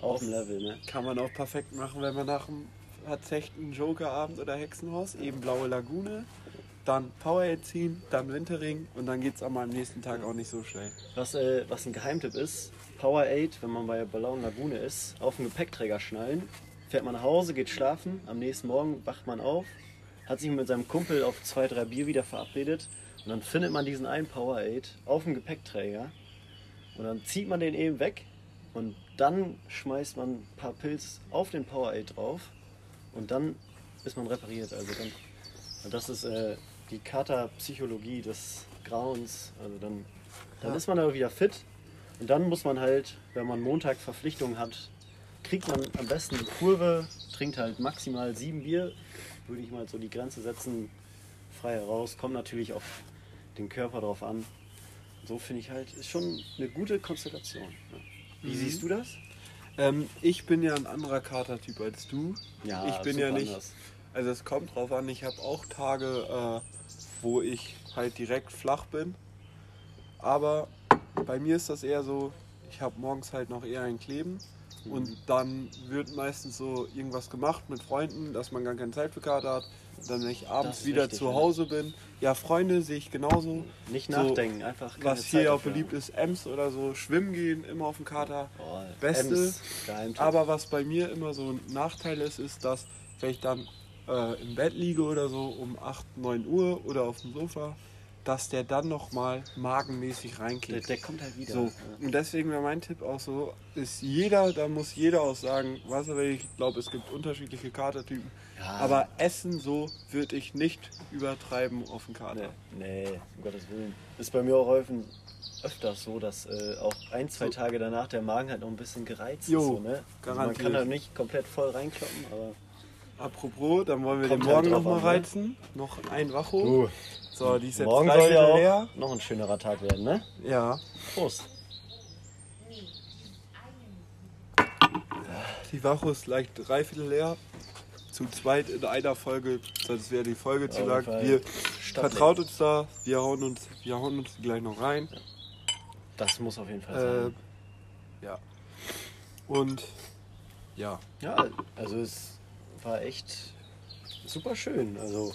auf dem Level. Ne? Kann man auch perfekt machen, wenn man nach dem verzechten Jokerabend oder Hexenhaus eben blaue Lagune, dann Powerade ziehen, dann Winterring und dann geht es am nächsten Tag auch nicht so schnell. Was, äh, was ein Geheimtipp ist, Powerade, wenn man bei blauen Lagune ist, auf den Gepäckträger schnallen, fährt man nach Hause, geht schlafen, am nächsten Morgen wacht man auf, hat sich mit seinem Kumpel auf zwei, drei Bier wieder verabredet und dann findet man diesen einen Powerade auf dem Gepäckträger und dann zieht man den eben weg und dann schmeißt man ein paar Pilz auf den Powerade drauf und dann ist man repariert. Also dann, das ist äh, die Katerpsychologie des Grauens. Also dann, dann Ja. ist man aber wieder fit und dann muss man halt, wenn man Montag Verpflichtungen hat, kriegt man am besten eine Kurve, trinkt halt maximal sieben Bier, würde ich mal so die Grenze setzen, frei heraus. Kommt natürlich auf den Körper drauf an. So finde ich halt, ist schon eine gute Konstellation. ne? Wie siehst du das? Ähm, ich bin ja ein anderer Katertyp als du. Ja, ich bin ja nicht. anders. Also es kommt drauf an, ich habe auch Tage, äh, wo ich halt direkt flach bin. Aber bei mir ist das eher so, ich habe morgens halt noch eher ein Kleben. Und dann wird meistens so irgendwas gemacht mit Freunden, dass man gar keine Zeit für Kater hat. Dann, wenn ich abends wieder wichtig, zu. Hause bin, ja, Freunde sehe ich genauso. Nicht So, nachdenken, einfach keine Was Zeit hier auch beliebt ist, Ems oder so, schwimmen gehen, immer auf dem Kater. Boah, Beste. Aber was bei mir immer so ein Nachteil ist, ist, dass wenn ich dann äh, im Bett liege oder so um 8, 9 Uhr oder auf dem Sofa, dass der dann nochmal magenmäßig der, reinkickt. der kommt halt wieder. So, Ja. und deswegen wäre mein Tipp auch so, ist jeder, da muss jeder auch sagen, was er will. Ich glaube, es gibt unterschiedliche Katertypen. Ja. Aber Essen so würde ich nicht übertreiben auf den Kater. Nee, nee, um Gottes Willen. Ist bei mir auch häufig öfters so, dass äh, auch ein, zwei Tage danach der Magen halt noch ein bisschen gereizt Jo, ist. So, ne? also man kann halt nicht komplett voll reinkloppen, aber. Apropos, dann wollen wir Kommt den halt morgen drauf nochmal ne? reizen. Noch ein Wacho. So, die ist jetzt morgen drei soll ja auch leer. noch ein schönerer Tag werden, ne? Ja. Prost. Die Wache ist leicht dreiviertel leer. Zu zweit in einer Folge, sonst wäre die Folge zu lang. Wir vertraut uns da, wir hauen uns, wir hauen uns gleich noch rein. Das muss auf jeden Fall Äh, sein. ja. Und ja. Ja, also es war echt super schön. Also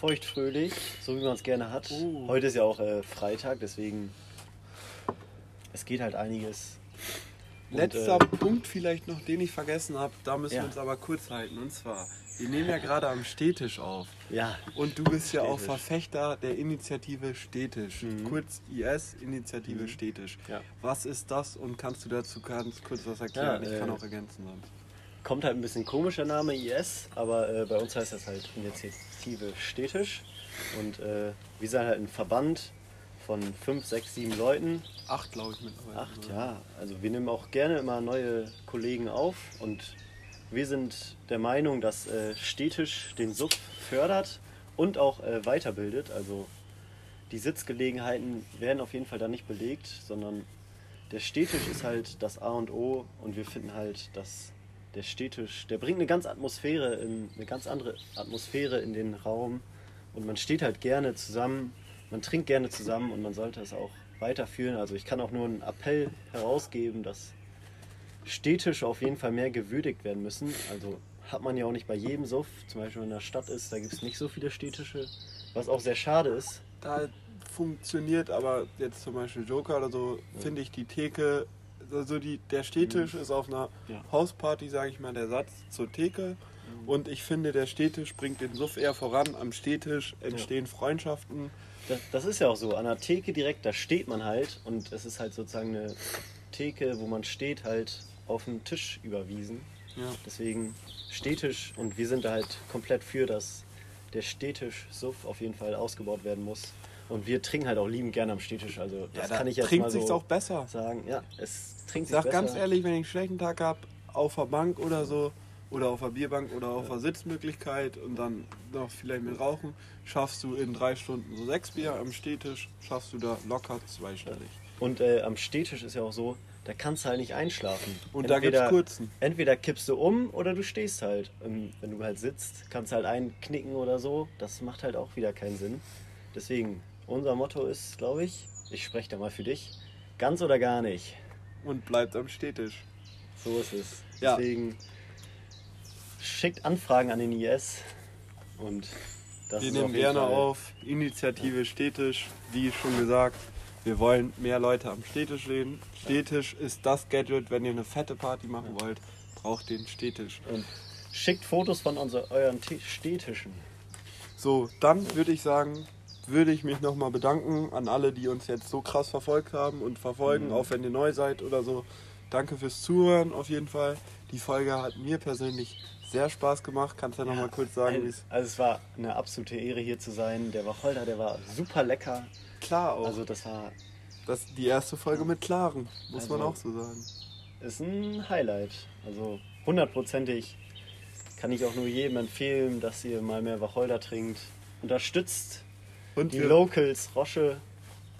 feuchtfröhlich, so wie man es gerne hat. Oh. Heute ist ja auch äh, Freitag, deswegen es geht halt einiges. Und, Letzter äh, Punkt vielleicht noch, den ich vergessen habe, da müssen Ja. wir uns aber kurz halten. Und zwar, wir nehmen ja gerade am Städtisch auf. Ja, Und du bist ja auch Städtisch. Verfechter der Initiative Städtisch. Mhm. Kurz IS, Initiative Mhm. Städtisch. Ja. Was ist das und kannst du dazu ganz kurz was erklären? Ja, ich kann äh, auch ergänzen sonst. Kommt halt ein bisschen komischer Name IS, aber äh, bei uns heißt das halt Initiative Städtisch. Und äh, wir sind halt ein Verband von fünf, sechs, sieben Leuten, Acht, glaube ich, mittlerweile. Acht, ja. Also wir nehmen auch gerne immer neue Kollegen auf und wir sind der Meinung, dass äh, Städtisch den Sub fördert und auch äh, weiterbildet. Also die Sitzgelegenheiten werden auf jeden Fall da nicht belegt, sondern der Städtisch ist halt das A und O und wir finden halt, dass der Städtisch, der bringt eine ganz Atmosphäre, in, eine ganz andere Atmosphäre in den Raum und man steht halt gerne zusammen, man trinkt gerne zusammen und man sollte es auch weiterführen. Also ich kann auch nur einen Appell herausgeben, dass Städtische auf jeden Fall mehr gewürdigt werden müssen. Also hat man ja auch nicht bei jedem Suff, zum Beispiel wenn in der Stadt ist, da gibt es nicht so viele Städtische, was auch sehr schade ist. Da funktioniert aber jetzt zum Beispiel Joker oder so, finde ich die Theke, also die, der Städtisch ist auf einer Mhm. Ja. Hausparty, sage ich mal, der Satz zur Theke. Mhm. Und ich finde, der Städtisch bringt den Suff eher voran. Am Städtisch entstehen Freundschaften. Das, das ist ja auch so. An der Theke direkt, da steht man halt und es ist halt sozusagen eine Theke, wo man steht, halt auf den Tisch überwiesen. Ja. Deswegen Städtisch und wir sind da halt komplett für, dass der Städtisch-Suff auf jeden Fall ausgebaut werden muss. Und wir trinken halt auch lieben gerne am Städtisch. Also das da kann ich jetzt trinkt mal so sich's auch besser. sagen. Ja, es trinkt Ich sich sag ganz besser. ehrlich, wenn ich einen schlechten Tag habe, auf der Bank oder so, oder auf der Bierbank oder auf der Sitzmöglichkeit und dann noch vielleicht mit Rauchen, schaffst du in drei Stunden so sechs Bier am Städtisch, schaffst du da locker zweistellig. Und äh, am Städtisch ist ja auch so, da kannst du halt nicht einschlafen. Und da gibt's kurzen. Entweder kippst du um oder du stehst halt. Und wenn du halt sitzt, kannst du halt einknicken oder so. Das macht halt auch wieder keinen Sinn. Deswegen, unser Motto ist, glaube ich, ich spreche da mal für dich, ganz oder gar nicht. Und bleibt am Städtisch. So ist es. Ja. Deswegen schickt Anfragen an den IS. Und das Wir ist nehmen gerne auf Initiative Städtisch, wie schon gesagt. Wir wollen mehr Leute am Städtisch sehen. Städtisch ist das Gadget, wenn ihr eine fette Party machen wollt, braucht den Städtisch. Und schickt Fotos von unser, euren T- Städtischen. So, dann würde ich sagen, würde ich mich nochmal bedanken an alle, die uns jetzt so krass verfolgt haben und verfolgen, auch wenn ihr neu seid oder so. Danke fürs Zuhören auf jeden Fall. Die Folge hat mir persönlich sehr Spaß gemacht. Kannst du ja, nochmal kurz sagen, wie also, es also es war eine absolute Ehre hier zu sein. Der Wacholder, der war super lecker. klar auch. Also das war das die erste Folge mit Klaren, muss man Also- auch so sagen. ist ein Highlight. Also hundertprozentig kann ich auch nur jedem empfehlen, dass ihr mal mehr Wacholder trinkt. Unterstützt Und die Locals, Rosche.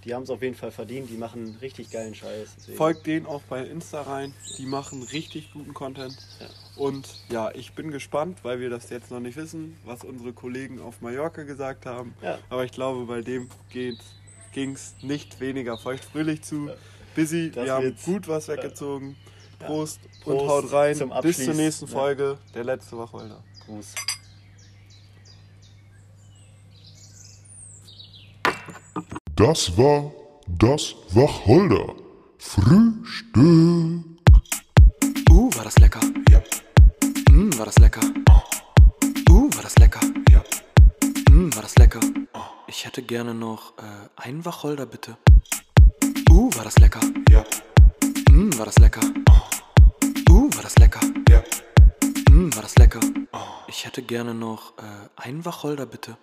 Die haben es auf jeden Fall verdient. Die machen richtig geilen Scheiß. Deswegen- folgt denen auch bei Insta rein. Die machen richtig guten Content. Ja. Und ja, ich bin gespannt, weil wir das jetzt noch nicht wissen, was unsere Kollegen auf Mallorca gesagt haben. Ja. Aber ich glaube, bei dem ging es nicht weniger feuchtfröhlich zu. Busy, Das wir haben gut was weggezogen. Prost, Prost und haut rein. zum Bis zur nächsten Ja. Folge. Der letzte Wacholder. Gruß. Das war das Wacholder. Frühstück. Uh, war das lecker. Ja. Mm, war das lecker. Uh, war das lecker. Ja. Mm, war das lecker. Ich hätte gerne noch äh, einen Wacholder, bitte. Uh, war das lecker. Ja. Mm, war das lecker. Uh, war das lecker. Ja. Mm, war das lecker. Ich hätte gerne noch äh, einen Wacholder, bitte.